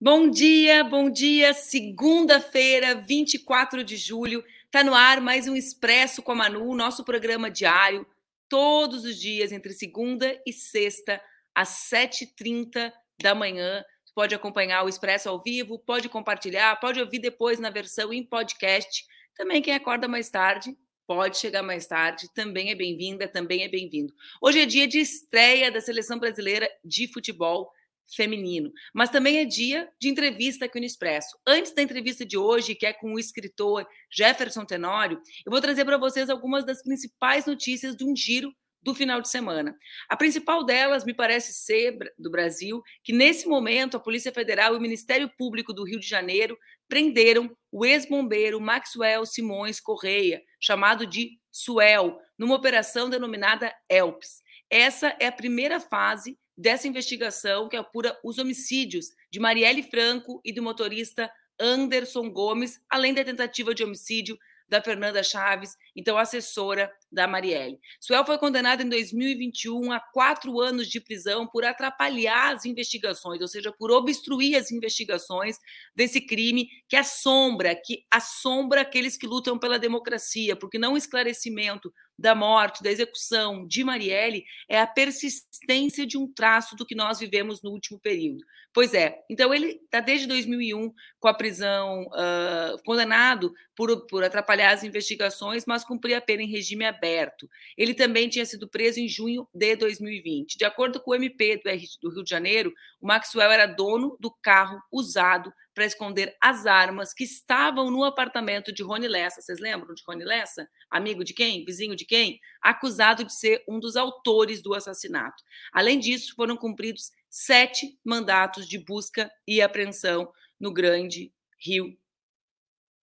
Bom dia, bom dia. Segunda-feira, 24 de julho, está no ar mais um Expresso com a Manu, nosso programa diário, todos os dias, entre segunda e sexta, às 7h30 da manhã. Pode acompanhar o Expresso ao vivo, pode compartilhar, pode ouvir depois na versão em podcast. Também quem acorda mais tarde, pode chegar mais tarde, também é bem-vinda, também é bem-vindo. Hoje é dia de estreia da Seleção Brasileira de Futebol feminino. Mas também é dia de entrevista aqui no Expresso. Antes da entrevista de hoje, que é com o escritor Jefferson Tenório, eu vou trazer para vocês algumas das principais notícias de um giro do final de semana. A principal delas me parece ser do Brasil, que nesse momento a Polícia Federal e o Ministério Público do Rio de Janeiro prenderam o ex-bombeiro Maxwell Simões Correia, chamado de Suel, numa operação denominada ELPS. Essa é a primeira fase dessa investigação que apura os homicídios de Marielle Franco e do motorista Anderson Gomes, além da tentativa de homicídio da Fernanda Chaves, então assessora da Marielle. Suel foi condenado em 2021 a quatro anos de prisão por atrapalhar as investigações, ou seja, por obstruir as investigações desse crime que assombra, que assombra aqueles que lutam pela democracia, porque não esclarecimento da morte, da execução de Marielle é a persistência de um traço do que nós vivemos no último período. Pois é, então ele está desde 2001 com a prisão, uh, condenado por, por atrapalhar as investigações, mas cumpria a pena em regime aberto. Ele também tinha sido preso em junho de 2020. De acordo com o MP do Rio de Janeiro, o Maxwell era dono do carro usado para esconder as armas que estavam no apartamento de Rony Lessa. Vocês lembram de Rony Lessa? Amigo de quem? Vizinho de quem? Acusado de ser um dos autores do assassinato. Além disso, foram cumpridos sete mandatos de busca e apreensão no Grande Rio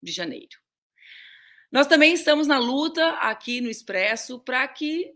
de Janeiro. Nós também estamos na luta aqui no Expresso para que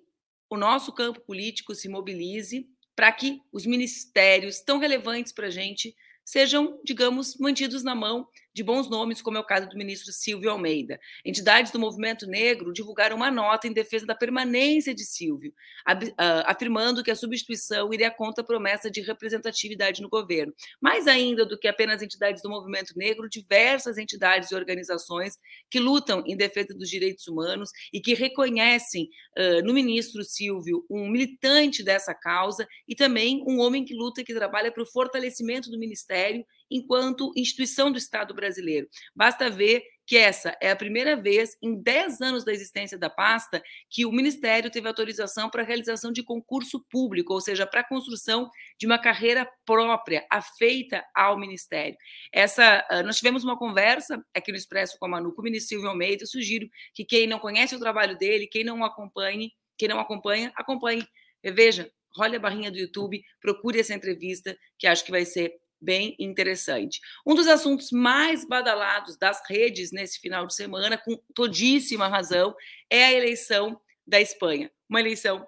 o nosso campo político se mobilize, para que os ministérios tão relevantes para a gente sejam, digamos, mantidos na mão de bons nomes, como é o caso do ministro Silvio Almeida. Entidades do movimento negro divulgaram uma nota em defesa da permanência de Silvio, ah, afirmando que a substituição iria contra a promessa de representatividade no governo. Mais ainda do que apenas entidades do movimento negro, diversas entidades e organizações que lutam em defesa dos direitos humanos e que reconhecem uh, no ministro Silvio um militante dessa causa e também um homem que luta e que trabalha para o fortalecimento do ministério enquanto instituição do Estado brasileiro. Basta ver que essa é a primeira vez em 10 anos da existência da pasta que o Ministério teve autorização para a realização de concurso público, ou seja, para a construção de uma carreira própria, afeita ao Ministério. Essa, ah, nós tivemos uma conversa aqui no Expresso com a Manu, com o ministro Silvio Almeida, eu sugiro que quem não conhece o trabalho dele, quem não acompanhe, quem não acompanha, acompanhe. Veja, role a barrinha do YouTube, procure essa entrevista, que acho que vai ser bem interessante. Um dos assuntos mais badalados das redes nesse final de semana, com todíssima razão, é a eleição da Espanha. Uma eleição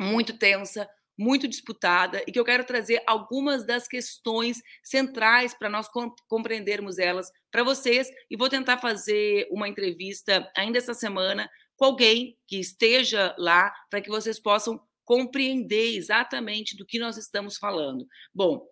muito tensa, muito disputada e que eu quero trazer algumas das questões centrais para nós compreendermos elas para vocês e vou tentar fazer uma entrevista ainda essa semana com alguém que esteja lá para que vocês possam compreender exatamente do que nós estamos falando. Bom,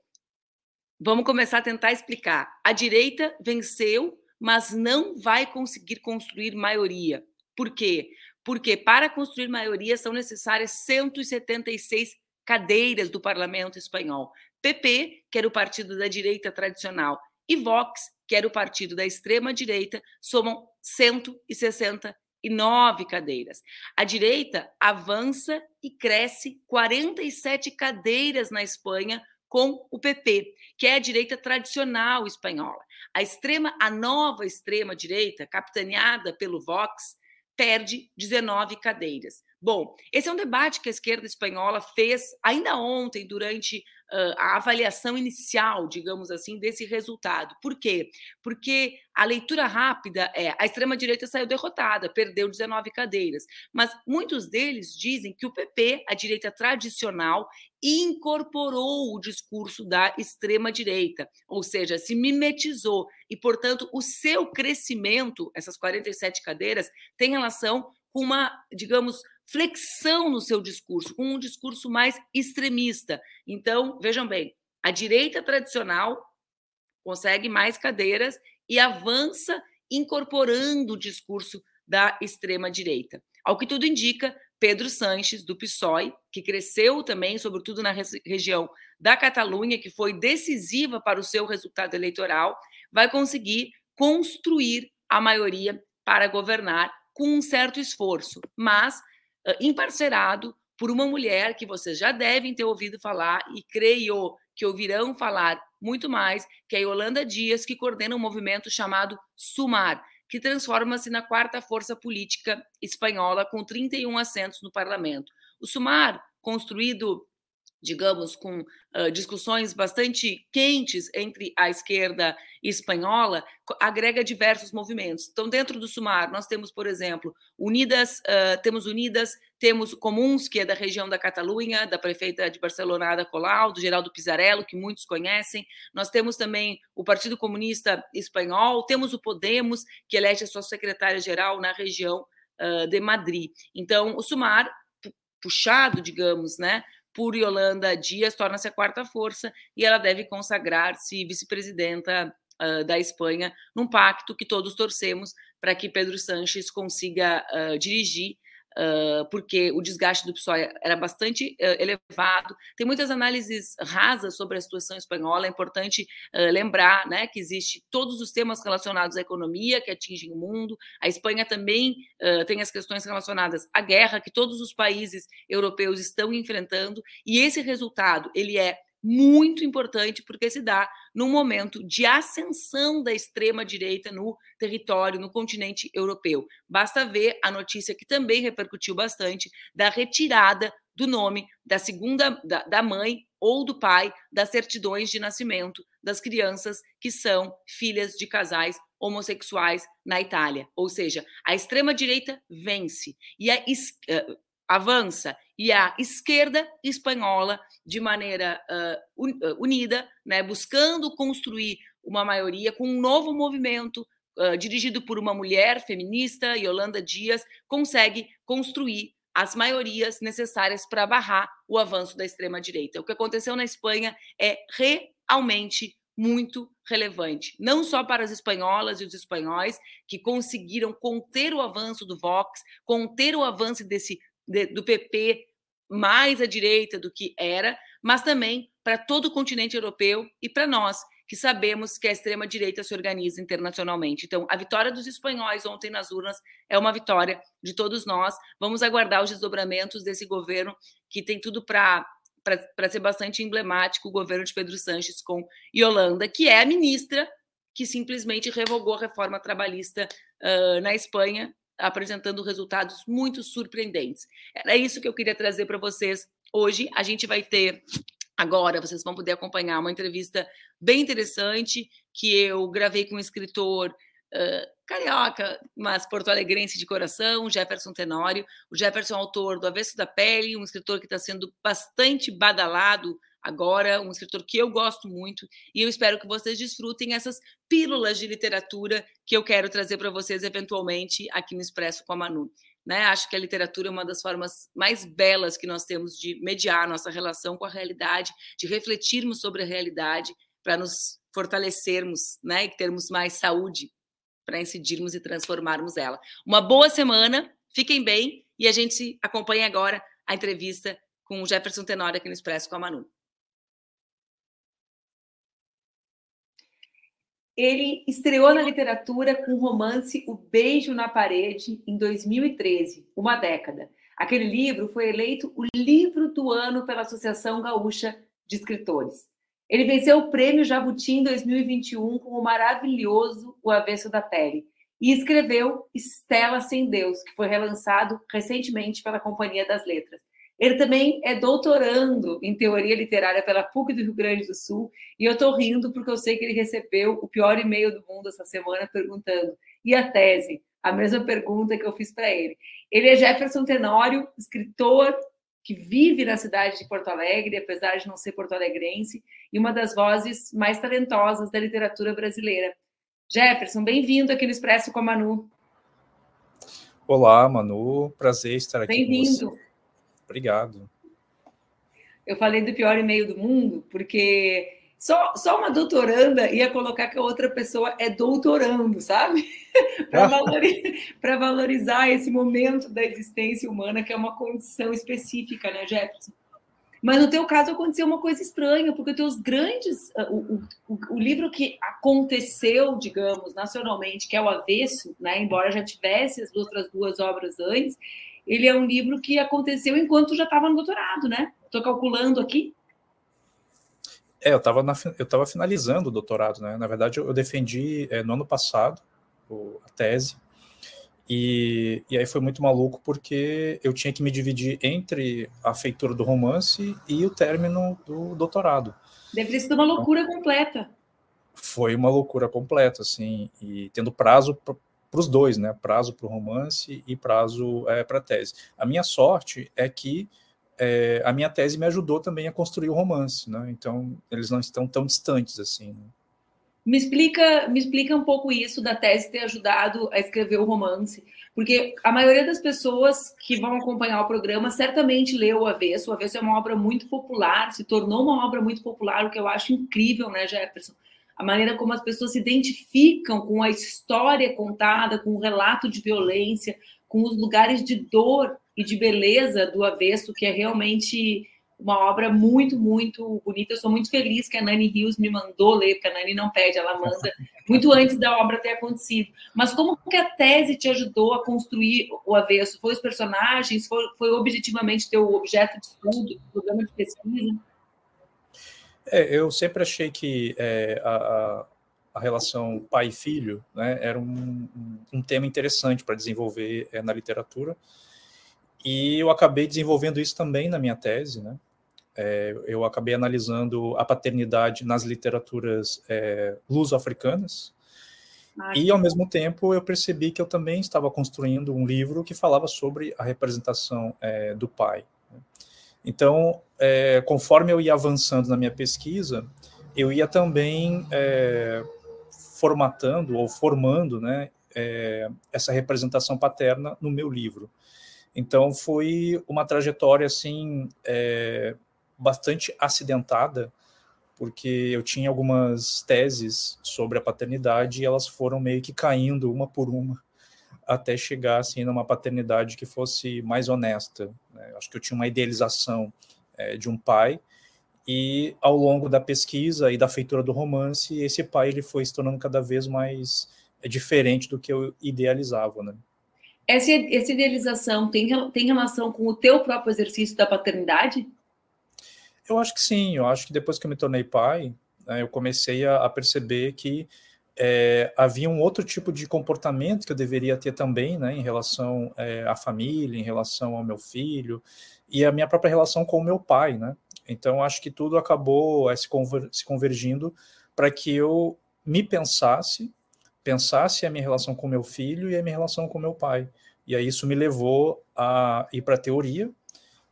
Vamos começar a tentar explicar. A direita venceu, mas não vai conseguir construir maioria. Por quê? Porque para construir maioria são necessárias 176 cadeiras do parlamento espanhol. PP, que era o partido da direita tradicional, e Vox, que era o partido da extrema direita, somam 169 cadeiras. A direita avança e cresce 47 cadeiras na Espanha com o PP, que é a direita tradicional espanhola. A extrema, a nova extrema direita, capitaneada pelo Vox, perde 19 cadeiras. Bom, esse é um debate que a esquerda espanhola fez ainda ontem, durante uh, a avaliação inicial, digamos assim, desse resultado. Por quê? Porque a leitura rápida é a extrema-direita saiu derrotada, perdeu 19 cadeiras. Mas muitos deles dizem que o PP, a direita tradicional, incorporou o discurso da extrema-direita, ou seja, se mimetizou. E, portanto, o seu crescimento, essas 47 cadeiras, tem relação com uma, digamos, flexão no seu discurso, com um discurso mais extremista. Então, vejam bem, a direita tradicional consegue mais cadeiras e avança incorporando o discurso da extrema direita. Ao que tudo indica, Pedro Sanches, do PSOE, que cresceu também, sobretudo na região da Catalunha, que foi decisiva para o seu resultado eleitoral, vai conseguir construir a maioria para governar com um certo esforço, mas emparcerado por uma mulher que vocês já devem ter ouvido falar e creio que ouvirão falar muito mais, que é a Yolanda Dias, que coordena um movimento chamado SUMAR, que transforma-se na quarta força política espanhola com 31 assentos no parlamento. O SUMAR, construído digamos, com uh, discussões bastante quentes entre a esquerda espanhola, agrega diversos movimentos. Então, dentro do Sumar, nós temos, por exemplo, Unidas, uh, temos Unidas, temos Comuns, que é da região da Catalunha, da prefeita de Barcelona, Ada Colau, do Geraldo Pizarello, que muitos conhecem. Nós temos também o Partido Comunista Espanhol, temos o Podemos, que elege a sua secretária-geral na região uh, de Madrid. Então, o Sumar, puxado, digamos, né, por Yolanda Dias, torna-se a quarta força e ela deve consagrar-se vice-presidenta uh, da Espanha num pacto que todos torcemos para que Pedro Sanches consiga uh, dirigir porque o desgaste do PSOE era bastante elevado. Tem muitas análises rasas sobre a situação espanhola. É importante lembrar né, que existe todos os temas relacionados à economia que atingem o mundo. A Espanha também tem as questões relacionadas à guerra que todos os países europeus estão enfrentando. E esse resultado ele é muito importante porque se dá num momento de ascensão da extrema direita no território, no continente europeu. Basta ver a notícia que também repercutiu bastante da retirada do nome da segunda da, da mãe ou do pai das certidões de nascimento das crianças que são filhas de casais homossexuais na Itália. Ou seja, a extrema direita vence e a uh, avança e a esquerda espanhola, de maneira uh, unida, né, buscando construir uma maioria com um novo movimento uh, dirigido por uma mulher feminista, Yolanda Dias, consegue construir as maiorias necessárias para barrar o avanço da extrema-direita. O que aconteceu na Espanha é realmente muito relevante, não só para as espanholas e os espanhóis que conseguiram conter o avanço do Vox, conter o avanço desse de, do PP mais à direita do que era, mas também para todo o continente europeu e para nós, que sabemos que a extrema-direita se organiza internacionalmente. Então, a vitória dos espanhóis ontem nas urnas é uma vitória de todos nós. Vamos aguardar os desdobramentos desse governo que tem tudo para para ser bastante emblemático o governo de Pedro Sanches com Yolanda, que é a ministra que simplesmente revogou a reforma trabalhista uh, na Espanha apresentando resultados muito surpreendentes. Era isso que eu queria trazer para vocês hoje. A gente vai ter agora, vocês vão poder acompanhar uma entrevista bem interessante que eu gravei com um escritor uh, carioca, mas porto-alegrense de coração, Jefferson Tenório. O Jefferson é autor do Avesso da Pele, um escritor que está sendo bastante badalado agora, um escritor que eu gosto muito, e eu espero que vocês desfrutem essas pílulas de literatura que eu quero trazer para vocês eventualmente aqui no Expresso com a Manu. Né? Acho que a literatura é uma das formas mais belas que nós temos de mediar nossa relação com a realidade, de refletirmos sobre a realidade para nos fortalecermos, né, e termos mais saúde para incidirmos e transformarmos ela. Uma boa semana, fiquem bem e a gente acompanha agora a entrevista com o Jefferson Tenório aqui no Expresso com a Manu. Ele estreou na literatura com o romance O Beijo na Parede, em 2013, uma década. Aquele livro foi eleito o livro do ano pela Associação Gaúcha de Escritores. Ele venceu o prêmio Jabuti em 2021 com o maravilhoso O Avesso da Pele. e escreveu Estela Sem Deus, que foi relançado recentemente pela Companhia das Letras. Ele também é doutorando em teoria literária pela PUC do Rio Grande do Sul, e eu estou rindo porque eu sei que ele recebeu o pior e-mail do mundo essa semana perguntando: e a tese? A mesma pergunta que eu fiz para ele. Ele é Jefferson Tenório, escritor que vive na cidade de Porto Alegre, apesar de não ser porto-alegrense, e uma das vozes mais talentosas da literatura brasileira. Jefferson, bem-vindo aqui no Expresso com a Manu. Olá, Manu. Prazer estar aqui. Bem-vindo. Obrigado. Eu falei do pior e-mail do mundo, porque só, só uma doutoranda ia colocar que a outra pessoa é doutorando, sabe? Para valorizar, valorizar esse momento da existência humana, que é uma condição específica, né, Jefferson? Mas no teu caso aconteceu uma coisa estranha, porque os teus grandes. Ah, o, o, o, livro que aconteceu, digamos, nacionalmente, que é o Avesso, né, embora já tivesse as outras duas obras antes, ele é um livro que aconteceu enquanto já estava no doutorado, né? Estou calculando aqui. É, eu estava eu tava finalizando o doutorado, né? Na verdade, eu, eu defendi é, no ano passado o, a tese, e, e aí foi muito maluco porque eu tinha que me dividir entre a feitura do romance e o término do doutorado. Deve ter sido uma loucura então, completa. Foi uma loucura completa, assim, e tendo prazo para os dois, né? Prazo para o romance e prazo é, para a tese. A minha sorte é que é, a minha tese me ajudou também a construir o romance, né? Então eles não estão tão distantes assim. Né? Me explica, me explica um pouco isso da tese ter ajudado a escrever o romance, porque a maioria das pessoas que vão acompanhar o programa certamente leu o Avesso. O Avesso é uma obra muito popular, se tornou uma obra muito popular, o que eu acho incrível, né, Jefferson? A maneira como as pessoas se identificam com a história contada, com o relato de violência, com os lugares de dor e de beleza do avesso, que é realmente uma obra muito, muito bonita. Eu sou muito feliz que a Nani Rios me mandou ler, porque a Nani não pede, ela manda muito antes da obra ter acontecido. Mas como que a tese te ajudou a construir o avesso? Foi os personagens? Foi, foi objetivamente teu objeto de estudo, programa de pesquisa? É, eu sempre achei que é, a, a, relação pai filho né, era um, um, tema interessante para desenvolver é, na literatura. E eu acabei desenvolvendo isso também na minha tese. Né? É, eu acabei analisando a paternidade nas literaturas é, luso-africanas. E, ao mesmo tempo, eu percebi que eu também estava construindo um livro que falava sobre a representação é, do pai. Então, é, conforme eu ia avançando na minha pesquisa, eu ia também é, formatando ou formando né, é, essa representação paterna no meu livro. Então, foi uma trajetória assim é, bastante acidentada, porque eu tinha algumas teses sobre a paternidade e elas foram meio que caindo uma por uma até chegar assim numa paternidade que fosse mais honesta. Né? Acho que eu tinha uma idealização é, de um pai e ao longo da pesquisa e da feitura do romance, esse pai ele foi se tornando cada vez mais é, diferente do que eu idealizava, né? Essa, essa idealização tem, tem relação com o teu próprio exercício da paternidade? Eu acho que sim. Eu acho que depois que eu me tornei pai, né, eu comecei a, a perceber que é, havia um outro tipo de comportamento que eu deveria ter também, né, em relação é, à família, em relação ao meu filho e a minha própria relação com o meu pai, né. Então acho que tudo acabou é, se, conver se convergindo para que eu me pensasse, pensasse a minha relação com meu filho e a minha relação com meu pai. E aí isso me levou a ir para teoria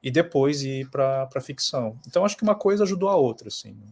e depois ir para ficção. Então acho que uma coisa ajudou a outra, assim. Né?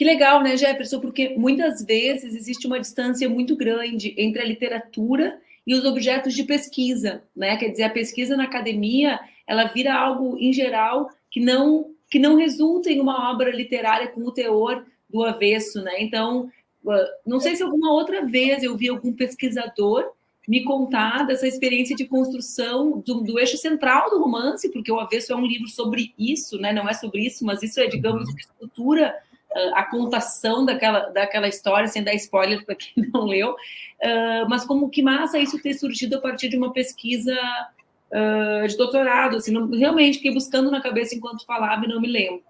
Que legal, né, Jefferson? Porque muitas vezes existe uma distância muito grande entre a literatura e os objetos de pesquisa, né? Quer dizer, a pesquisa na academia, ela vira algo em geral que não que não resulta em uma obra literária com o teor do avesso, né? Então, ah, não sei se alguma outra vez eu vi algum pesquisador me contar dessa experiência de construção do, do, eixo central do romance, porque o Avesso é um livro sobre isso, né? Não é sobre isso, mas isso é, digamos, uhum. estrutura a contação daquela, daquela história, sem dar spoiler para quem não leu, uh, mas como que massa isso ter surgido a partir de uma pesquisa uh, de doutorado, assim, não, realmente fiquei buscando na cabeça enquanto falava e não me lembro.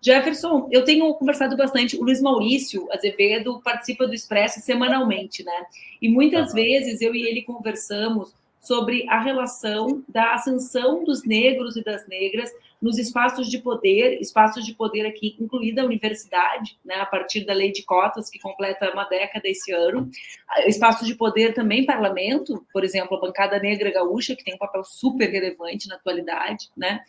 Jefferson, eu tenho conversado bastante, o Luiz Maurício Azevedo participa do Expresso semanalmente, né? E muitas vezes eu e ele conversamos sobre a relação da ascensão dos negros e das negras nos espaços de poder, espaços de poder aqui, incluída a universidade, né, a partir da lei de cotas, que completa uma década esse ano, espaços de poder também parlamento, por exemplo, a bancada negra gaúcha, que tem um papel super relevante na atualidade, né,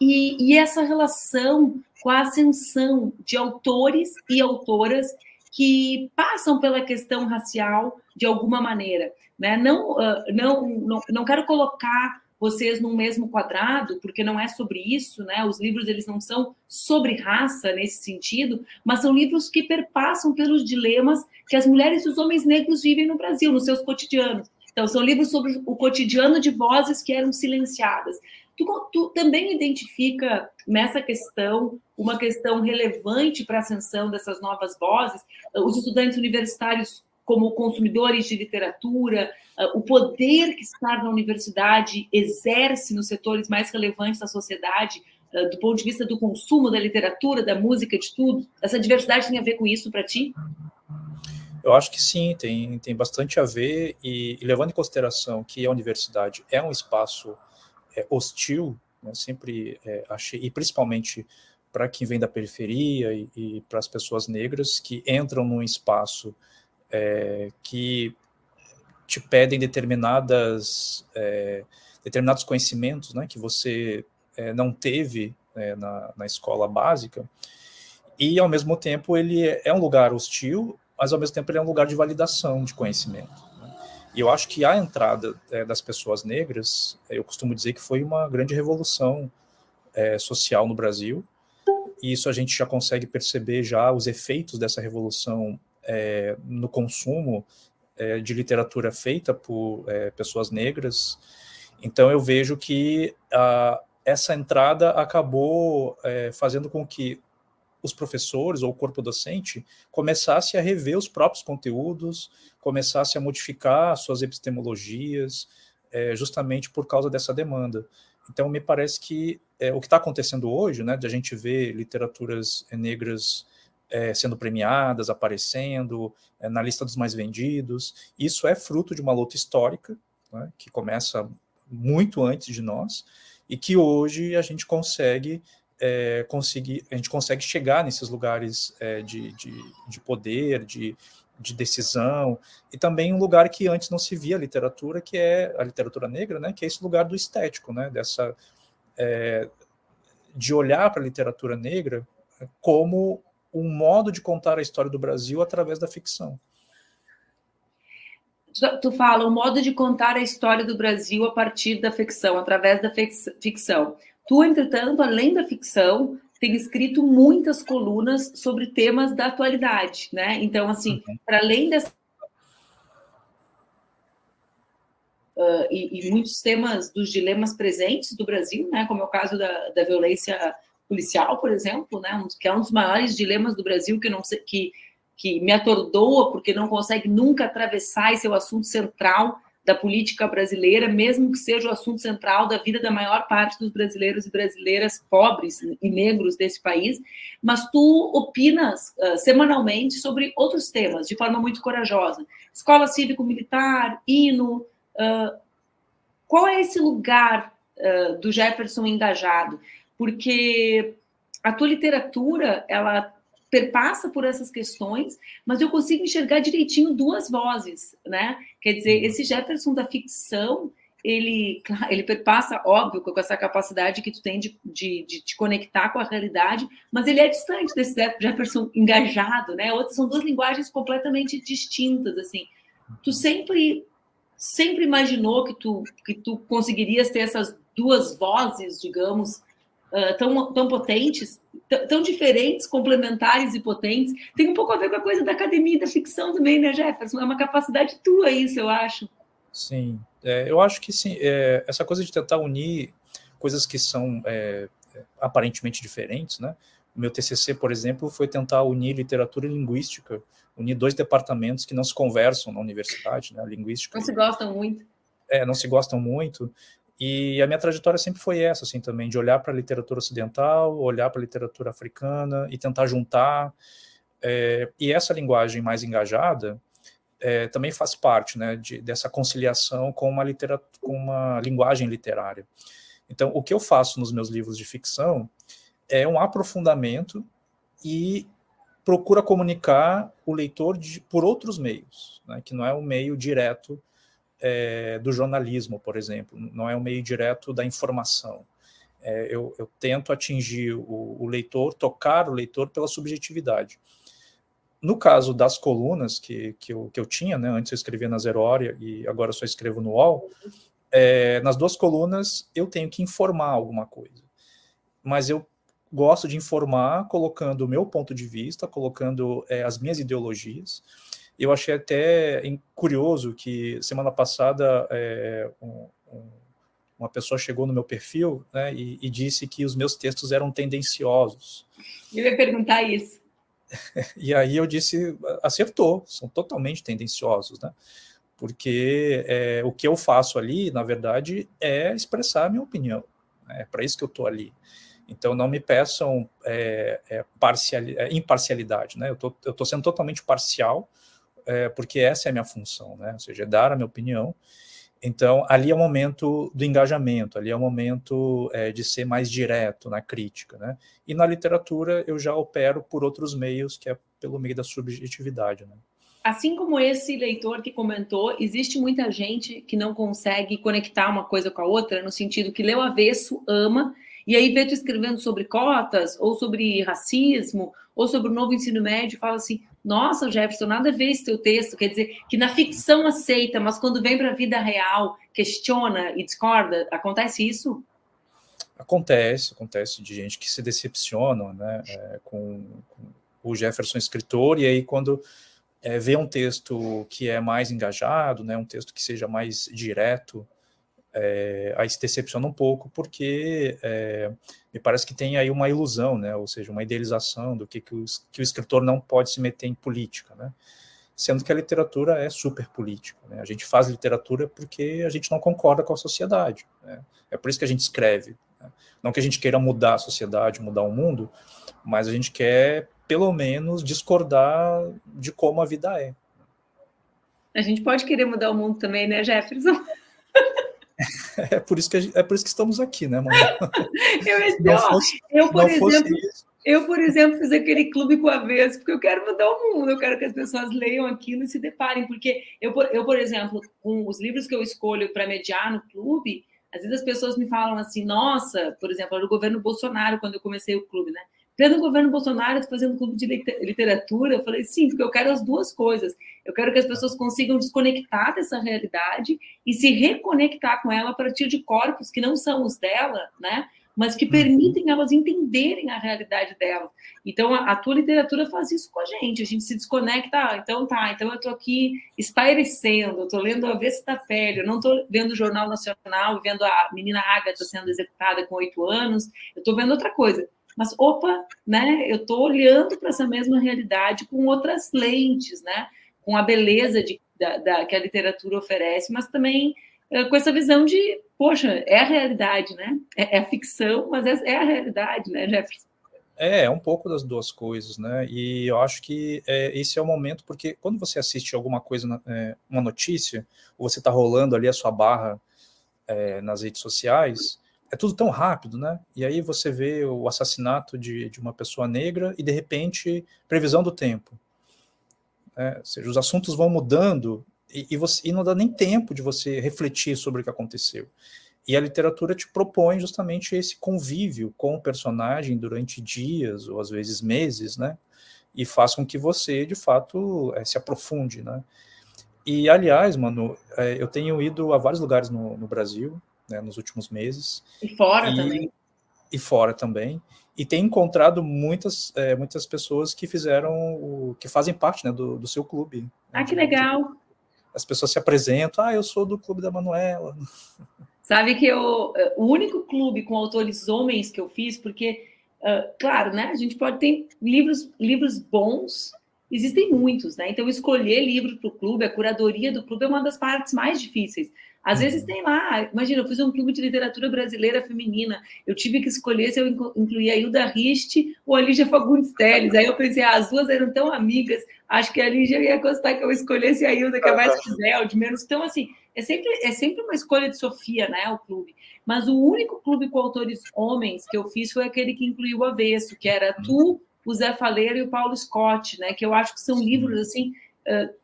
e, e essa relação com a ascensão de autores e autoras que passam pela questão racial de alguma maneira. Né? Não, uh, não, não, não quero colocar vocês no mesmo quadrado, porque não é sobre isso, né? Os livros eles não são sobre raça nesse sentido, mas são livros que perpassam pelos dilemas que as mulheres e os homens negros vivem no Brasil, nos seus cotidianos. Então, são livros sobre o cotidiano de vozes que eram silenciadas. Tu, tu também identifica nessa questão uma questão relevante para a ascensão dessas novas vozes? Os estudantes universitários como consumidores de literatura, o poder que estar na universidade exerce nos setores mais relevantes da sociedade, do ponto de vista do consumo da literatura, da música, de tudo? Essa diversidade tem a ver com isso para ti? Eu acho que sim, tem, tem bastante a ver, e, e levando em consideração que a universidade é um espaço é, hostil, né, sempre é, achei, e principalmente para quem vem da periferia e, e para as pessoas negras que entram num espaço é, que te pedem determinadas é, determinados conhecimentos, né, que você é, não teve é, na, na escola básica, e ao mesmo tempo ele é um lugar hostil, mas ao mesmo tempo ele é um lugar de validação de conhecimento. E eu acho que a entrada é, das pessoas negras, eu costumo dizer que foi uma grande revolução é, social no Brasil. E isso a gente já consegue perceber já os efeitos dessa revolução é, no consumo é, de literatura feita por é, pessoas negras. Então eu vejo que a, essa entrada acabou é, fazendo com que os professores ou o corpo docente começasse a rever os próprios conteúdos, começasse a modificar suas epistemologias, é, justamente por causa dessa demanda. Então, me parece que é, o que está acontecendo hoje, né, de a gente ver literaturas negras é, sendo premiadas, aparecendo é, na lista dos mais vendidos, isso é fruto de uma luta histórica, né, que começa muito antes de nós, e que hoje a gente consegue é, conseguir, a gente consegue chegar nesses lugares é, de, de, de, poder, de, de decisão, e também um lugar que antes não se via a literatura, que é a literatura negra, né, que é esse lugar do estético, né, dessa, é, de olhar para a literatura negra como um modo de contar a história do Brasil através da ficção. Tu, tu fala o modo de contar a história do Brasil a partir da ficção, através da ficção. Tu, entretanto, além da ficção, tem escrito muitas colunas sobre temas da atualidade, né? Então, assim, uhum. para além dessa Uh, e, e, muitos temas dos dilemas presentes do Brasil, né, como é o caso da, da violência policial, por exemplo, né, que é um dos maiores dilemas do Brasil que não que, que me atordoa porque não consegue nunca atravessar esse é o assunto central da política brasileira, mesmo que seja o assunto central da vida da maior parte dos brasileiros e brasileiras pobres e negros desse país, mas tu opinas uh, semanalmente sobre outros temas de forma muito corajosa. Escola cívico-militar, hino. Uh, qual é esse lugar uh, do Jefferson engajado? Porque a tua literatura, ela perpassa por essas questões, mas eu consigo enxergar direitinho duas vozes, né? Quer dizer, uhum. esse Jefferson da ficção, ele, ele perpassa, óbvio, com essa capacidade que tu tem de, de, de te conectar com a realidade, mas ele é distante desse Jefferson engajado, né? Outras são duas linguagens completamente distintas, assim. Tu sempre sempre imaginou que tu que tu conseguirias ter essas duas vozes, digamos, uh, tão, tão potentes, tão diferentes, complementares e potentes. Tem um pouco a ver com a coisa da academia e da ficção também, né, Jefferson? É uma capacidade tua isso, eu acho. Sim, é, eu acho que sim. É, essa coisa de tentar unir coisas que são é, aparentemente diferentes, né? O meu TCC, por exemplo, foi tentar unir literatura e linguística, unir dois departamentos que não se conversam na universidade, né? Linguística. Não se gostam muito. É, não se gostam muito E a minha trajetória sempre foi essa, assim, também, de olhar para a literatura ocidental, olhar para a literatura africana e tentar juntar. É, e essa linguagem mais engajada é, também faz parte né, de, dessa conciliação com uma, literatura, uma linguagem literária. Então, o que eu faço nos meus livros de ficção é um aprofundamento e procura comunicar o leitor de, por outros meios, né, que não é um meio direto é, do jornalismo, por exemplo, não é um meio direto da informação. É, eu, eu, tento atingir o, o, leitor, tocar o leitor pela subjetividade. No caso das colunas que, que, eu, que eu tinha, né, antes eu escrevia na Zero Hora e agora só escrevo no UOL, é, nas duas colunas eu tenho que informar alguma coisa. Mas eu gosto de informar colocando o meu ponto de vista, colocando é, as minhas ideologias, eu achei até curioso que semana passada é, um, um, uma pessoa chegou no meu perfil né, e, e, disse que os meus textos eram tendenciosos. Eu ia perguntar isso. e aí eu disse, acertou, são totalmente tendenciosos, né? Porque é, o que eu faço ali, na verdade, é expressar a minha opinião. Né? É para isso que eu estou ali. Então não me peçam é, é, é imparcialidade, né? Eu estou sendo totalmente parcial é, porque essa é a minha função, né? Ou seja, é dar a minha opinião. Então, ali é o momento do engajamento, ali é o momento é, de ser mais direto na crítica, né? E na literatura eu já opero por outros meios, que é pelo meio da subjetividade, né? Assim como esse leitor que comentou, existe muita gente que não consegue conectar uma coisa com a outra, no sentido que leu avesso, ama, e aí vê tu escrevendo sobre cotas, ou sobre racismo, ou sobre o novo ensino médio, fala assim: nossa, Jefferson, nada a ver esse teu texto. Quer dizer, que na ficção aceita, mas quando vem para a vida real, questiona e discorda. Acontece isso? Acontece, acontece de gente que se decepciona né, é, com, com, o Jefferson escritor, e aí quando é, vê um texto que é mais engajado, né, um texto que seja mais direto, é, aí se decepciona um pouco, porque é, me parece que tem aí uma ilusão, né, ou seja, uma idealização do que, que, o, que o escritor não pode se meter em política, né, sendo que a literatura é super política. Né, a gente faz literatura porque a gente não concorda com a sociedade, né, é por isso que a gente escreve. Né, não que a gente queira mudar a sociedade, mudar o mundo, mas a gente quer, pelo menos, discordar de como a vida é. A gente pode querer mudar o mundo também, né, Jefferson? É por isso que gente, é por isso que estamos aqui, né, mano? eu, não fosse, eu, por exemplo, eu, por exemplo, fiz aquele clube com a vez, porque eu quero mudar o mundo, eu quero que as pessoas leiam aquilo e se deparem, porque eu, eu por exemplo, com os livros que eu escolho para mediar no clube, às vezes as pessoas me falam assim, nossa, por exemplo, era o governo Bolsonaro, quando eu comecei o clube, né? Pleno governo Bolsonaro, estou fazendo clube de literatura. Eu falei, sim, porque eu quero as duas coisas. Eu quero que as pessoas consigam desconectar dessa realidade e se reconectar com ela a partir de corpos que não são os dela, né? Mas que uhum. permitem elas entenderem a realidade dela. Então, a, a tua literatura faz isso com a gente. A gente se desconecta. Ah, então tá, então eu estou aqui espairecendo, eu estou lendo A Vez da Pele, eu não estou vendo o Jornal Nacional, vendo a menina Agatha sendo executada com oito anos, eu estou vendo outra coisa mas opa, né? Eu estou olhando para essa mesma realidade com outras lentes, né? Com a beleza de, da, da, que a literatura oferece, mas também é, com essa visão de, poxa, é a realidade, né? É, é ficção, mas é, é, a realidade, né, Jefferson? É, é um pouco das duas coisas, né? E eu acho que é, esse é o momento, porque quando você assiste alguma coisa, é, uma notícia, ou você está rolando ali a sua barra é, nas redes sociais, é tudo tão rápido, né? E aí você vê o assassinato de, de uma pessoa negra e, de repente, previsão do tempo. É, ou seja, os assuntos vão mudando e, e, você, e não dá nem tempo de você refletir sobre o que aconteceu. E a literatura te propõe justamente esse convívio com o personagem durante dias ou às vezes meses, né? E faz com que você, de fato, é, se aprofunde, né? E, aliás, mano, é, eu tenho ido a vários lugares no, no Brasil, né, nos últimos meses. E fora e, também. E fora também. E tem encontrado muitas, é, muitas pessoas que fizeram, o, que fazem parte né, do, do seu clube. Né, ah, que legal! As pessoas se apresentam, ah, eu sou do clube da Manuela. Sabe que eu, o único clube com autores homens que eu fiz, porque, uh, claro, né, a gente pode ter livros, livros bons existem muitos, né? Então, escolher livro para o clube, a curadoria do clube é uma das partes mais difíceis. Às vezes tem lá, imagina, eu fiz um clube de literatura brasileira feminina, eu tive que escolher se eu incluía a Hilda Riste ou a Lígia Fagundes Teles. Aí eu pensei, ah, as duas eram tão amigas, acho que a Lígia ia gostar que eu escolhesse a Hilda, que é mais rebelde, menos. Então, assim, é sempre, é sempre uma escolha de Sofia, né, o clube. Mas o único clube com autores homens que eu fiz foi aquele que incluiu o Avesso, que era uhum. tu, o Zé Faleiro e o Paulo Scott, né, que eu acho que são livros, assim,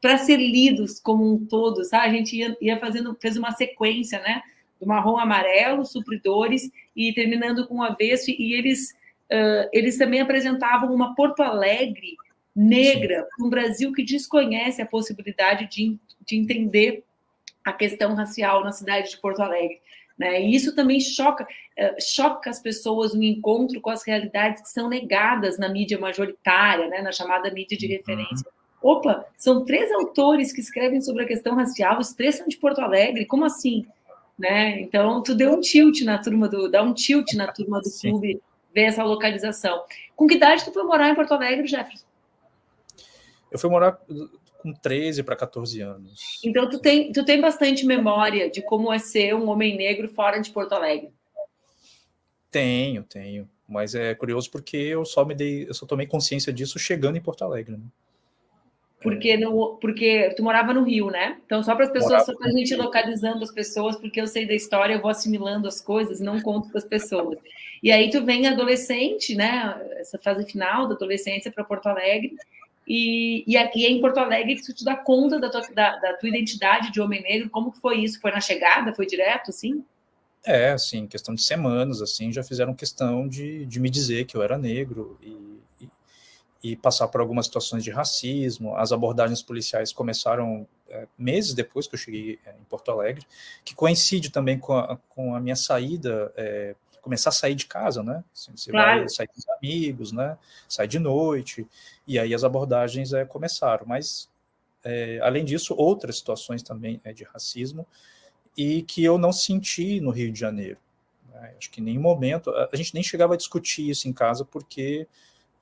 para ser lidos como um todo, sabe? A gente ia, ia, fazendo, fez uma sequência, né? Do marrom amarelo, supridores, e terminando com o avesso, e eles, uh, eles também apresentavam uma Porto Alegre negra, um Brasil que desconhece a possibilidade de, de entender a questão racial na cidade de Porto Alegre. Né? E isso também choca, choca as pessoas no encontro com as realidades que são negadas na mídia majoritária, né? na chamada mídia de uhum. Opa, são três autores que escrevem sobre a questão racial, os três são de Porto Alegre, como assim? Né? Então, tu deu um tilt na turma do, dá um tilt na turma do Sim. clube ver essa localização. Com que idade tu foi morar em Porto Alegre, Jefferson? Eu fui morar com 13 para 14 anos. Então, tu tem, tu tem bastante memória de como é ser um homem negro fora de Porto Alegre. Tenho, tenho. Mas é curioso porque eu só me dei, eu só tomei consciência disso chegando em Porto Alegre. Né? Porque, no, porque tu morava no Rio, né? Então, só para as pessoas, morava só para a gente localizando as pessoas, porque eu sei da história, eu vou assimilando as coisas não conto para as pessoas. E aí tu vem adolescente, né? Essa fase final da adolescência para Porto Alegre. E, e aqui é em Porto Alegre que tu te dá conta da tua, da, da tua identidade de homem negro. Como que foi isso? Foi na chegada? Foi direto, assim? É, assim, questão de semanas, assim, já fizeram questão de, de me dizer que eu era negro e e passar por algumas situações de racismo. As abordagens policiais começaram é, meses depois que eu cheguei é, em Porto Alegre, que coincide também com a, com a minha saída, é, começar a sair de casa, né? Assim, você claro. vai sair com os amigos, né? Sai de noite, e aí as abordagens é, começaram. Mas, é, além disso, outras situações também é, de racismo, e que eu não senti no Rio de Janeiro. Né? Acho que em nenhum momento, a, a gente nem chegava a discutir isso em casa, porque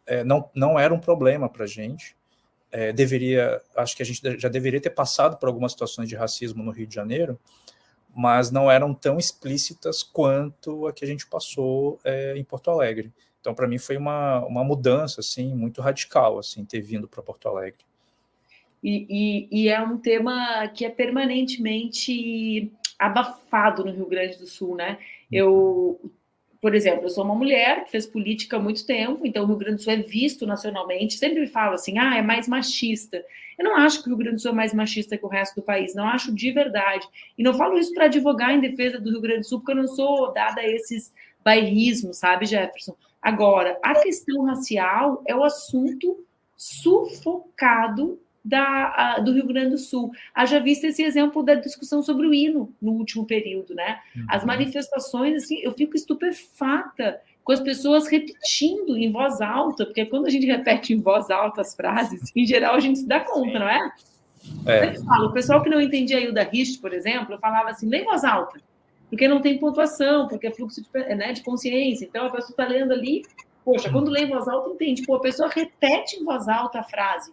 é, não, não era um problema para a gente. É, deveria, acho que a gente já deveria ter passado por algumas situações de racismo no Rio de Janeiro, mas não eram tão explícitas quanto a que a gente passou é, em Porto Alegre. Então, para mim, foi uma, uma mudança assim muito radical assim ter vindo para Porto Alegre. E, e, e, é um tema que é permanentemente abafado no Rio Grande do Sul, né? Eu por exemplo, eu sou uma mulher que fez política há muito tempo, então o Rio Grande do Sul é visto nacionalmente. Sempre me falo assim, ah, é mais machista. Eu não acho que o Rio Grande do Sul é mais machista que o resto do país, não acho de verdade. E não falo isso para advogar em defesa do Rio Grande do Sul, porque eu não sou dada a esses bairrismos, sabe, Jefferson? Agora, a questão racial é o assunto sufocado da, a, do Rio Grande do Sul. Haja visto esse exemplo da discussão sobre o hino no último período, né? Uhum. As manifestações, assim, eu fico estupefata com as pessoas repetindo em voz alta, porque quando a gente repete em voz alta as frases, em geral a gente se dá conta, não é? é. Eu falo, o pessoal que não entendia a Hilda Rist, por exemplo, eu falava assim, lê em voz alta, porque não tem pontuação, porque é fluxo de, né, de consciência. Então a pessoa está lendo ali, poxa, quando lê em voz alta, entende. Pô, a pessoa repete em voz alta a frase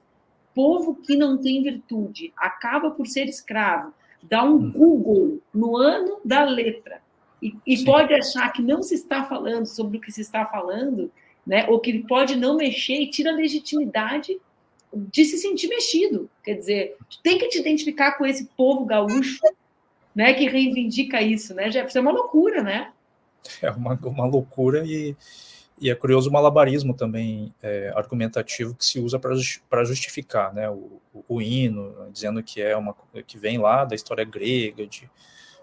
povo que não tem virtude acaba por ser escravo, dá um hum. Google no ano da letra e, e pode achar que não se está falando sobre o que se está falando, né? Ou que ele pode não mexer e tira a legitimidade de se sentir mexido. Quer dizer, tu tem que te identificar com esse povo gaúcho, né? Que reivindica isso, né? Jefferson, é uma loucura, né? É uma, uma loucura e e é curioso o malabarismo também é, argumentativo que se usa para justificar né, o, o, hino, dizendo que é uma que vem lá da história grega, de,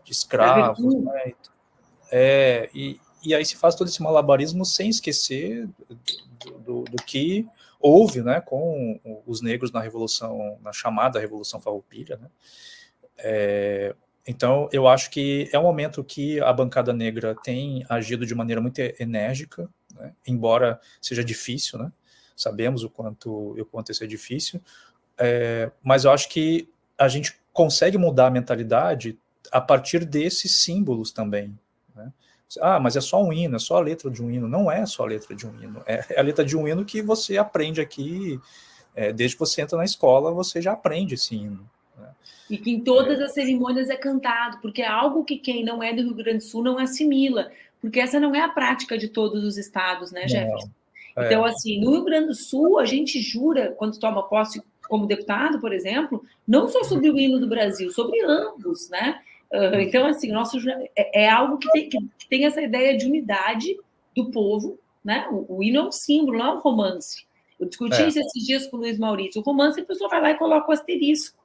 de escravos. É, né, é, e, e aí se faz todo esse malabarismo sem esquecer do, do, do, que houve né, com os negros na revolução, na chamada Revolução Farroupilha. Né? É, então, eu acho que é um momento que a bancada negra tem agido de maneira muito enérgica né? embora seja difícil, né? sabemos o quanto, o quanto isso é difícil, é, mas eu acho que a gente consegue mudar a mentalidade a partir desses símbolos também. Né? Ah, mas é só um hino, é só a letra de um hino. Não é só a letra de um hino, é, é a letra de um hino que você aprende aqui É, desde que você entra na escola, você já aprende esse hino. Né? E que em todas as cerimônias é cantado, porque é algo que quem não é do Rio Grande do Sul não assimila, porque essa não é a prática de todos os estados, né, Jefferson? É. Então, assim, no Rio Grande do Sul, a gente jura, quando toma posse como deputado, por exemplo, não só sobre o hino do Brasil, sobre ambos, né? Então, assim, nosso é, é algo que tem, que tem, essa ideia de unidade do povo, né? O, o hino é um símbolo, não é um romance. Eu discuti é. isso esses dias com o Luiz Maurício. O romance, a pessoa vai lá e coloca o asterisco.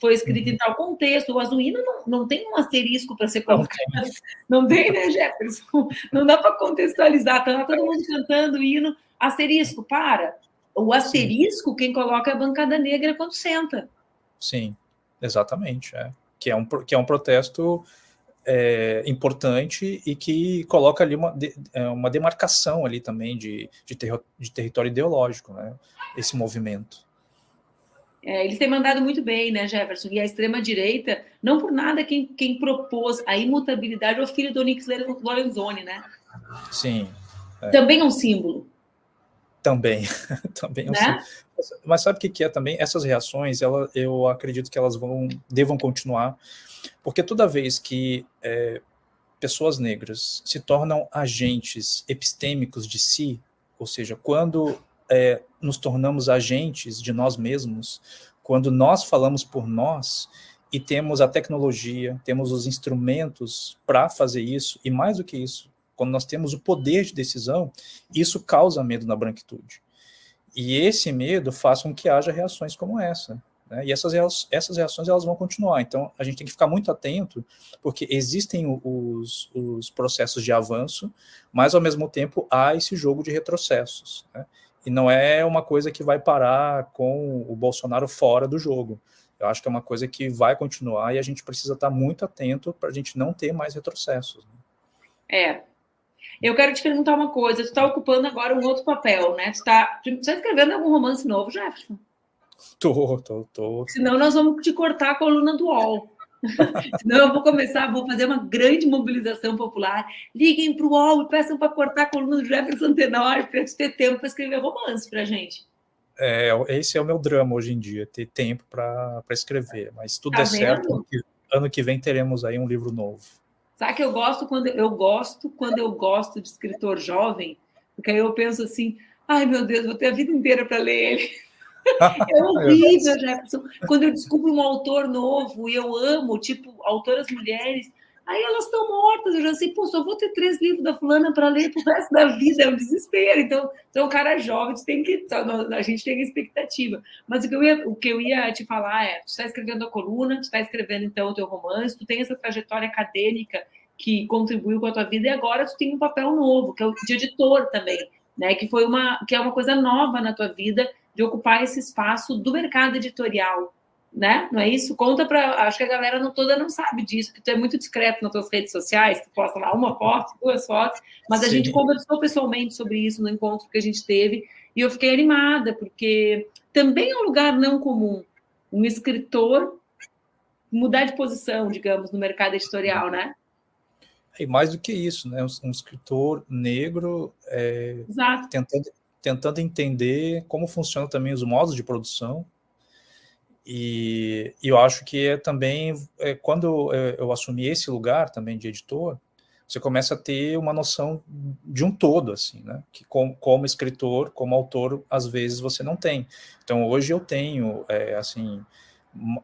Foi escrito uhum. em tal contexto. O azuíno não, não tem um asterisco para ser colocado. Não tem, né, Jefferson? Não dá para contextualizar. Tá todo mundo cantando o hino. Asterisco, para. O asterisco, Sim. quem coloca é a bancada negra quando senta. Sim, exatamente. É. Que, é um, que é um protesto é, importante e que coloca ali uma, de, é, uma demarcação ali também de, de, ter, de território ideológico, né? Esse movimento. É, eles têm mandado muito bem, né, Jefferson? E a extrema-direita, não por nada quem, quem propôs a imutabilidade é o filho do Onyx Lorenzoni, né? Sim. É. Também é um símbolo. Também, também é um né? símbolo. Mas sabe o que é também? Essas reações, ela, eu acredito que elas vão, devam continuar, porque toda vez que é, pessoas negras se tornam agentes epistêmicos de si, ou seja, quando é, nos tornamos agentes de nós mesmos, quando nós falamos por nós e temos a tecnologia, temos os instrumentos para fazer isso, e mais do que isso, quando nós temos o poder de decisão, isso causa medo na branquitude. E esse medo faz com que haja reações como essa. Né? E essas, essas reações elas vão continuar. Então, a gente tem que ficar muito atento, porque existem os, os processos de avanço, mas, ao mesmo tempo, há esse jogo de retrocessos. Né? E não é uma coisa que vai parar com o Bolsonaro fora do jogo. Eu acho que é uma coisa que vai continuar e a gente precisa estar muito atento para a gente não ter mais retrocessos. Né? É. Eu quero te perguntar uma coisa. Tu está ocupando agora um outro papel, né? Tu está tá escrevendo algum romance novo, Jefferson? Tô, tô, tô. Senão nós vamos te cortar a coluna do UOL. Senão eu vou começar, vou fazer uma grande mobilização popular. Liguem para o UOL e peçam para cortar a coluna do Jefferson Tenório para ter tempo para escrever romance para a gente. É, esse é o meu drama hoje em dia, ter tempo para escrever. Mas se tudo tá der certo, ano que, ano que vem teremos aí um livro novo. Sabe que eu gosto quando eu gosto quando eu gosto de escritor jovem, porque aí eu penso assim, ai meu Deus, vou ter a vida inteira para ler ele. É horrível, Jefferson. Quando eu descubro um autor novo e eu amo, tipo, autoras mulheres, aí elas estão mortas. Eu já sei, pô, só vou ter três livros da fulana para ler pro resto da vida, é um desespero. Então, então um cara jovem, tem que, a gente tem expectativa. Mas o que eu ia, o que eu ia te falar é, tu está escrevendo a coluna, tu está escrevendo então o teu romance, tu tem essa trajetória acadêmica que contribuiu com a tua vida e agora tu tem um papel novo, que é o de editor também, né? Que foi uma, que é uma coisa nova na tua vida de ocupar esse espaço do mercado editorial, né? Não é isso? Conta para. Acho que a galera não, toda não sabe disso, porque tu é muito discreto nas tuas redes sociais, tu posta lá uma foto, duas fotos, mas Sim. a gente conversou pessoalmente sobre isso no encontro que a gente teve, e eu fiquei animada, porque também é um lugar não comum um escritor mudar de posição, digamos, no mercado editorial, né? E mais do que isso, né? Um, escritor negro é, tentando tentando entender como funcionam também os modos de produção. E, e eu acho que é também, é, quando eu, eu assumi esse lugar também de editor, você começa a ter uma noção de um todo, assim, né? Que como, como escritor, como autor, às vezes você não tem. Então, hoje eu tenho, é, assim,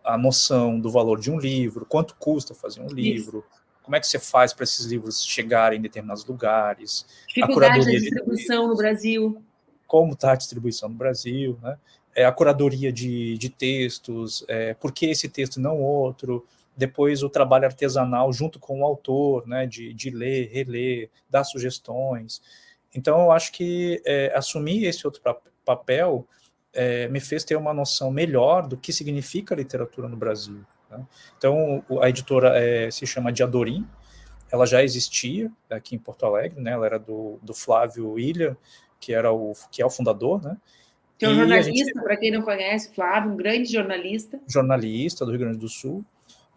a noção do valor de um livro, quanto custa fazer um livro, Isso. como é que você faz para esses livros chegarem em determinados lugares, a curadoria de distribuição no Brasil como está a distribuição no Brasil, né? é, a curadoria de, de textos, é, por que esse texto não outro, depois o trabalho artesanal junto com o autor, né, de, de ler, reler, dar sugestões. Então, eu acho que é, assumir esse outro papel é, me fez ter uma noção melhor do que significa literatura no Brasil. Né? Então, a editora é, se chama Diadorim, ela já existia aqui em Porto Alegre, né? ela era do, do Flávio Ilha, que era o que é o fundador, né? Que é um jornalista, gente... para quem não conhece, Flávio, um grande jornalista. Jornalista do Rio Grande do Sul.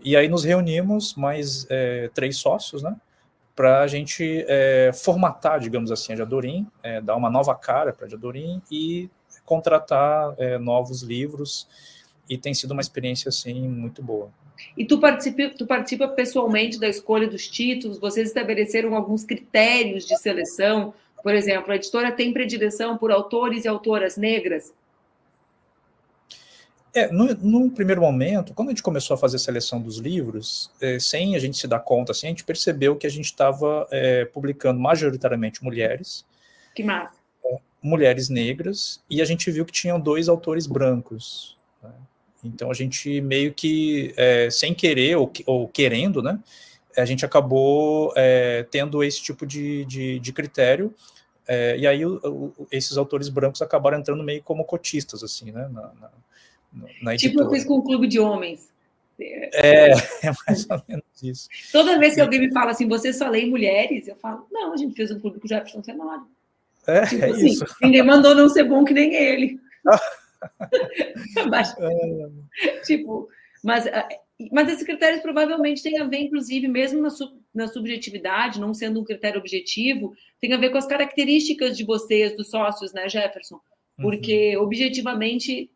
E aí nos reunimos mais é, três sócios, né? Para a gente é, formatar, digamos assim, a Jadorim, é, dar uma nova cara para a Jadorim e contratar é, novos livros e tem sido uma experiência assim muito boa. E tu participa, tu participa pessoalmente da escolha dos títulos? Vocês estabeleceram alguns critérios de seleção? Por exemplo, a editora tem predileção por autores e autoras negras? É, no, no, primeiro momento, quando a gente começou a fazer a seleção dos livros, é, sem a gente se dar conta, assim, a gente percebeu que a gente estava é, publicando majoritariamente mulheres. Que massa. É, mulheres negras, e a gente viu que tinham dois autores brancos. Né? Então a gente meio que, é, sem querer ou, ou, querendo, né, a gente acabou é, tendo esse tipo de, de, de critério, é, e aí o, o, esses autores brancos acabaram entrando meio como cotistas, assim, né, na, na, na Tipo eu fiz com o Clube de Homens. É, é mais ou menos isso. Toda vez que alguém me fala assim, você só lê mulheres, eu falo, não, a gente fez um clube com o Jefferson Tenório. É, tipo é assim, isso. Ninguém mandou não ser bom que nem ele. mas, é. tipo, mas, ah, mas esses critérios provavelmente têm a ver, inclusive, mesmo na, sub, na subjetividade, não sendo um critério objetivo, tem a ver com as características de vocês, dos sócios, né, Jefferson? Porque, uhum. objetivamente,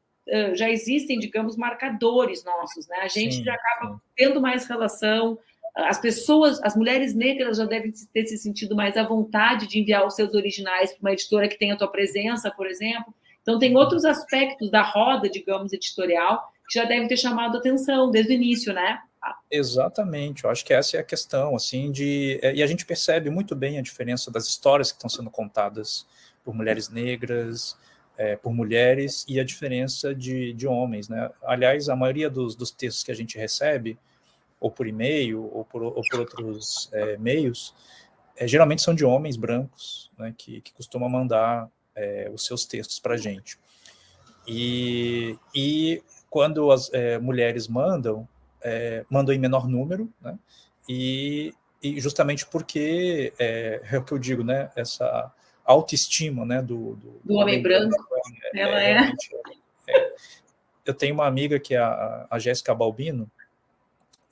já existem, digamos, marcadores nossos, né? A gente sim, já acaba sim. tendo mais relação, as pessoas, as mulheres negras já devem ter se sentido mais à vontade de enviar os seus originais para uma editora que tem a tua presença, por exemplo. Então, tem outros aspectos da roda, digamos, editorial, que já devem ter chamado atenção desde o início, né? Exatamente, eu acho que essa é a questão, assim, de... É, e a gente percebe muito bem a diferença das histórias que estão sendo contadas por mulheres negras, é, por mulheres, e a diferença de, de homens, né? Aliás, a maioria dos, dos textos que a gente recebe, ou por e-mail, ou por, ou por outros é, meios, é, geralmente são de homens brancos, né, que, que costumam mandar é, os seus textos para a gente. E, e quando as é, mulheres mandam, é, mandam em menor número, né? E, e justamente porque é, é, o que eu digo, né? Essa autoestima, né? Do, do, do homem, branco. branco é, Ela é. é. eu tenho uma amiga que é a, a Jéssica Balbino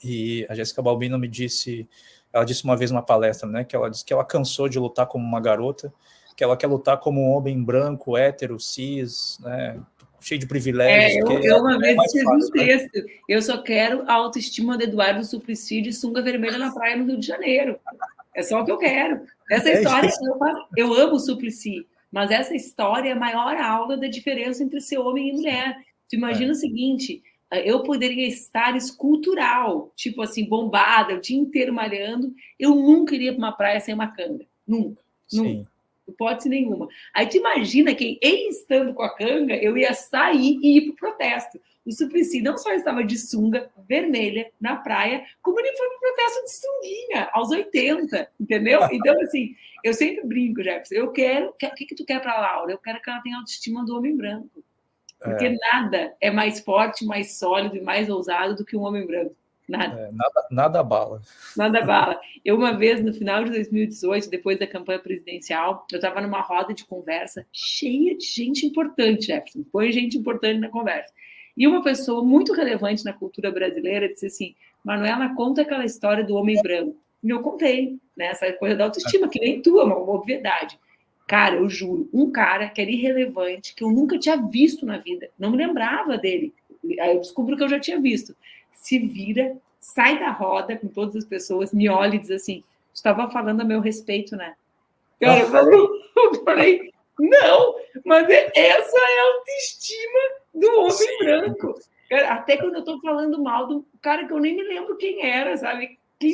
e a Jéssica Balbino me disse, ela disse uma vez numa palestra, né? Que ela disse que ela cansou de lutar como uma garota que ela quer lutar como um homem branco, hétero, cis, né, cheio de privilégios. É, eu, eu uma é vez escrevi um texto. Né? Eu só quero a autoestima do Eduardo Suplicy de sunga vermelha na praia no Rio de Janeiro. É só o que eu quero. Essa é história, eu, eu amo o Suplicy, mas essa história é a maior aula da diferença entre ser homem e mulher. Tu imagina é. o seguinte, eu poderia estar escultural, tipo assim, bombada, o dia inteiro malhando, eu nunca iria para uma praia sem uma canga. Nunca. Sim. Nunca hipótese nenhuma. Aí te imagina que, em estando com a canga, eu ia sair e ir para o protesto. O Suplicy não só estava de sunga vermelha na praia, como ele foi para o protesto de sunguinha, aos 80, entendeu? Então, assim, eu sempre brinco, Jefferson, eu quero... O que, que tu quer para a Laura? Eu quero que ela tenha autoestima do homem branco. Porque é. nada é mais forte, mais sólido e mais ousado do que um homem branco. Nada. É, nada, nada bala. Nada bala. Eu, uma vez, no final de 2018, depois da campanha presidencial, eu estava numa roda de conversa cheia de gente importante, Jefferson. Põe gente importante na conversa. E uma pessoa muito relevante na cultura brasileira disse assim: Manuela, conta aquela história do homem branco. E eu contei, né? Essa coisa da autoestima, que nem tua, uma obviedade. Cara, eu juro, um cara que era irrelevante, que eu nunca tinha visto na vida, não me lembrava dele. Aí eu descubro que eu já tinha visto se vira, sai da roda com todas as pessoas, me olha e diz assim: estava falando a meu respeito, né? Cara, eu falei, eu falei não, mas é, essa é a autoestima do homem Sim. branco. Cara, até quando eu estou falando mal do cara que eu nem me lembro quem era, sabe? Que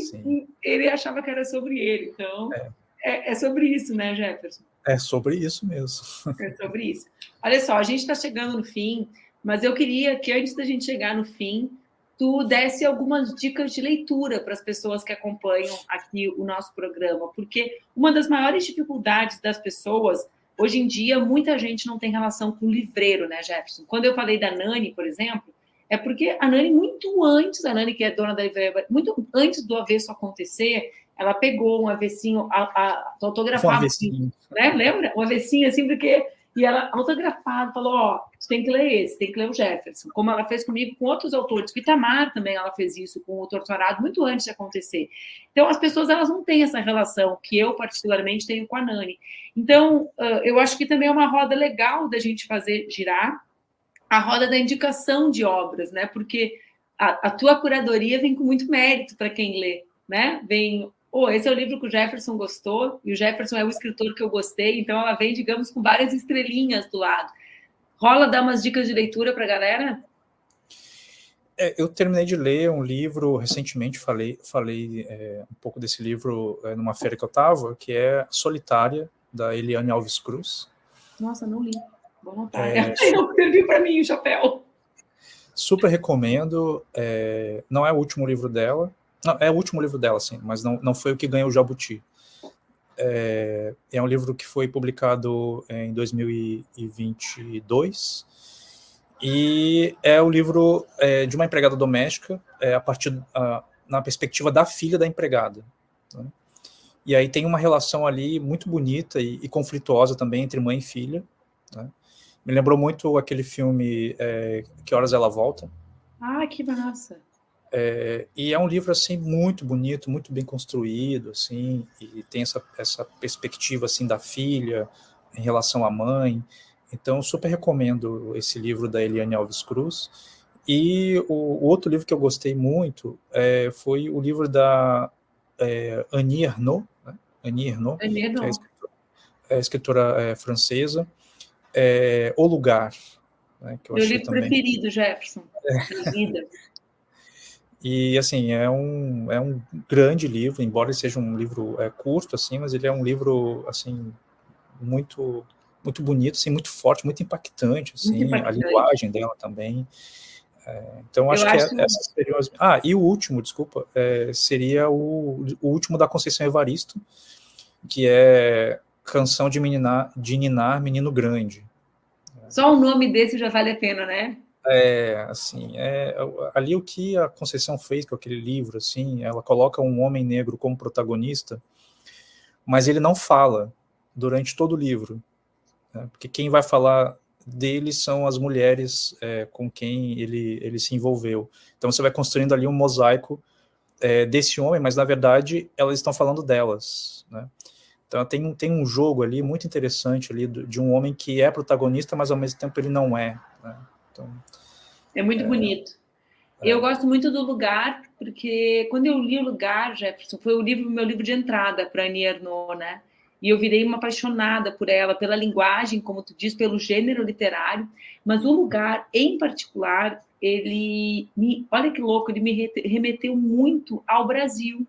ele achava que era sobre ele. Então, é. É, é sobre isso, né, Jefferson? É sobre isso mesmo. É sobre isso. Olha só, a gente está chegando no fim, mas eu queria que antes da gente chegar no fim, tu desse algumas dicas de leitura para as pessoas que acompanham aqui o nosso programa, porque uma das maiores dificuldades das pessoas, hoje em dia, muita gente não tem relação com o livreiro, né, Jefferson? Quando eu falei da Nani, por exemplo, é porque a Nani, muito antes, a Nani, que é dona da livraria, muito antes do avesso acontecer, ela pegou um avessinho a, a, autografado, um avessinho. né? Lembra? Um avessinho, assim, porque e ela, autografado, falou: Ó, oh, você tem que ler esse, tem que ler o Jefferson. Como ela fez comigo com outros autores. O Itamar também ela fez isso com o Torturado muito antes de acontecer. Então, as pessoas elas não têm essa relação que eu, particularmente, tenho com a Nani. Então, eu acho que também é uma roda legal da gente fazer girar a roda da indicação de obras, né? Porque a, a tua curadoria vem com muito mérito para quem lê, né? Vem oh, esse é o livro que o Jefferson gostou, e o Jefferson é o escritor que eu gostei, então ela vem, digamos, com várias estrelinhas do lado. Rola dar umas dicas de leitura para a galera? É, eu terminei de ler um livro recentemente, falei, falei é, um pouco desse livro é, numa feira que eu estava, que é Solitária, da Eliane Alves Cruz. Nossa, não li. Boa vontade. É, escrevi para mim o chapéu. Super recomendo. É, não é o último livro dela, não, é o último livro dela, sim, mas não, não foi o que ganhou o Jabuti. É, é um livro que foi publicado em 2022 e é o livro é, de uma empregada doméstica é, a partir a, na perspectiva da filha da empregada. Né? E aí tem uma relação ali muito bonita e, e conflituosa também entre mãe e filha. Né? Me lembrou muito aquele filme é, Que Horas Ela Volta. Ah, que massa! É, e é um livro assim muito bonito, muito bem construído, assim, e tem essa, essa perspectiva assim da filha em relação à mãe. Então, super recomendo esse livro da Eliane Alves Cruz. E o, o outro livro que eu gostei muito é, foi o livro da é, Annie Ernaux, né? Annie Ernaux, Annie Ernaux. que é escritora, é escritora é, francesa, é, O Lugar. Né, que eu Meu livro também. preferido, Jefferson, é. E assim, é um, é um grande livro, embora ele seja um livro é, curto, assim, mas ele é um livro assim muito muito bonito, assim, muito forte, muito impactante, assim, muito impactante. a linguagem dela também. É, então acho, acho que, é, essas seriam as... Ah, e o último, desculpa, é, seria o, o último da Conceição Evaristo, que é Canção de, Menina, de Ninar Menino Grande. Só o nome desse já vale a pena, né? É, assim, é, ali o que a Conceição fez com aquele livro, assim, ela coloca um homem negro como protagonista, mas ele não fala durante todo o livro, né, porque quem vai falar dele são as mulheres é, com quem ele, ele se envolveu. Então você vai construindo ali um mosaico é, desse homem, mas na verdade elas estão falando delas, né? Então tem, tem um jogo ali muito interessante ali de um homem que é protagonista, mas ao mesmo tempo ele não é. Né? Então, é muito é, bonito. É. Eu gosto muito do lugar, porque quando eu li o lugar, Jefferson, foi o livro, meu livro de entrada para Annie Ernaux, né? E eu virei uma apaixonada por ela, pela linguagem, como tu diz, pelo gênero literário, mas o lugar, em particular, ele me, olha que louco, ele me remeteu muito ao Brasil.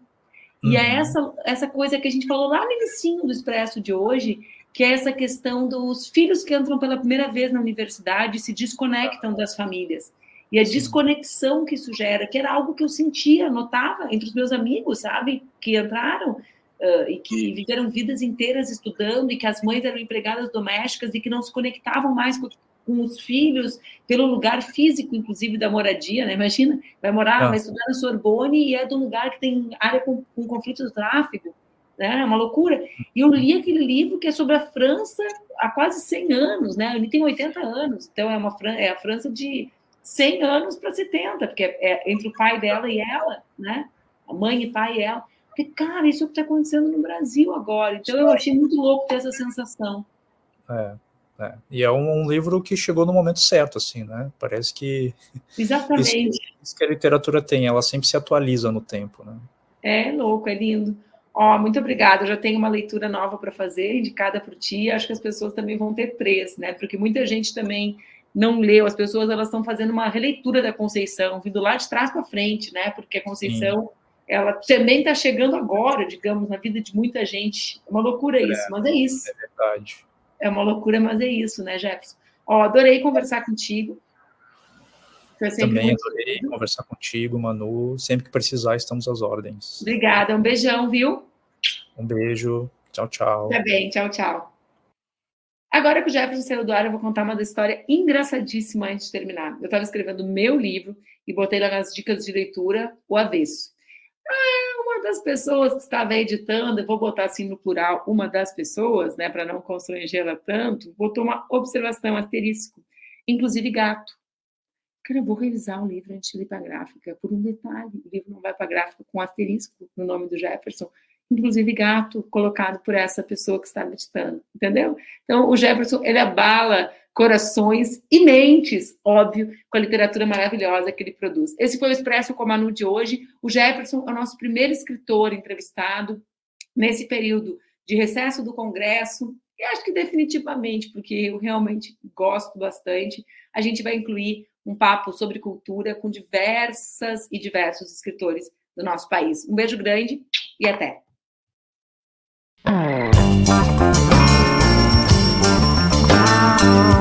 E é uhum. essa, essa coisa que a gente falou lá no início do Expresso de hoje, que é essa questão dos filhos que entram pela primeira vez na universidade e se desconectam das famílias. E a desconexão que isso gera, que era algo que eu sentia, notava entre os meus amigos, sabe? Que entraram uh, e que viveram vidas inteiras estudando e que as mães eram empregadas domésticas e que não se conectavam mais com, com os filhos pelo lugar físico, inclusive, da moradia, né? Imagina, vai morar, ah. vai estudar na Sorbonne e é do lugar que tem área com, com conflito de tráfego né? É uma loucura. E eu li aquele livro que é sobre a França há quase 100 anos, né? Ele tem 80 anos, então é, uma, é a França de 100 anos para 70, porque é, é entre o pai dela e ela, né? A mãe e pai e ela. Porque, cara, isso é o que está acontecendo no Brasil agora. Então eu achei muito louco ter essa sensação. É, é. E é um, um, livro que chegou no momento certo, assim, né? Parece que. Exatamente. Isso, isso que a literatura tem, ela sempre se atualiza no tempo, né? É louco, é lindo. Ó, oh, muito obrigada. Eu já tenho uma leitura nova para fazer, indicada por ti. Acho que as pessoas também vão ter três, né? Porque muita gente também não leu. As pessoas elas estão fazendo uma releitura da Conceição, vindo lá de trás para frente, né? Porque a Conceição Sim. ela também está chegando agora, digamos, na vida de muita gente. É uma loucura é, isso, mas é isso. É verdade. É uma loucura, mas é isso, né, Jefferson? Ó, adorei conversar contigo. Também adorei conversar contigo, Manu. Sempre que precisar, estamos às ordens. Obrigada, um beijão, viu? Um beijo. Tchau, tchau. Tá bem, tchau, tchau. Agora que o Jefferson saiu do ar, eu vou contar uma história engraçadíssima antes de terminar. Eu estava escrevendo meu livro e botei lá nas dicas de leitura o avesso. Ah, uma uma das pessoas que estava editando, eu vou botar assim no plural, uma das pessoas, né, para não constrangê-la tanto, botou uma observação asterisco, inclusive gato. Cara, vou revisar o livro antes de ir para a gráfica, por um detalhe, o livro não vai para a gráfica com asterisco no nome do Jefferson, inclusive gato colocado por essa pessoa que está meditando, entendeu? Então, o Jefferson, ele abala corações e mentes, óbvio, com a literatura maravilhosa que ele produz. Esse foi o Expresso com a Manu de hoje. O Jefferson é o nosso primeiro escritor entrevistado nesse período de recesso do Congresso, e acho que definitivamente, porque eu realmente gosto bastante, a gente vai incluir um papo sobre cultura com diversas e diversos escritores do nosso país. Um beijo grande e até! Música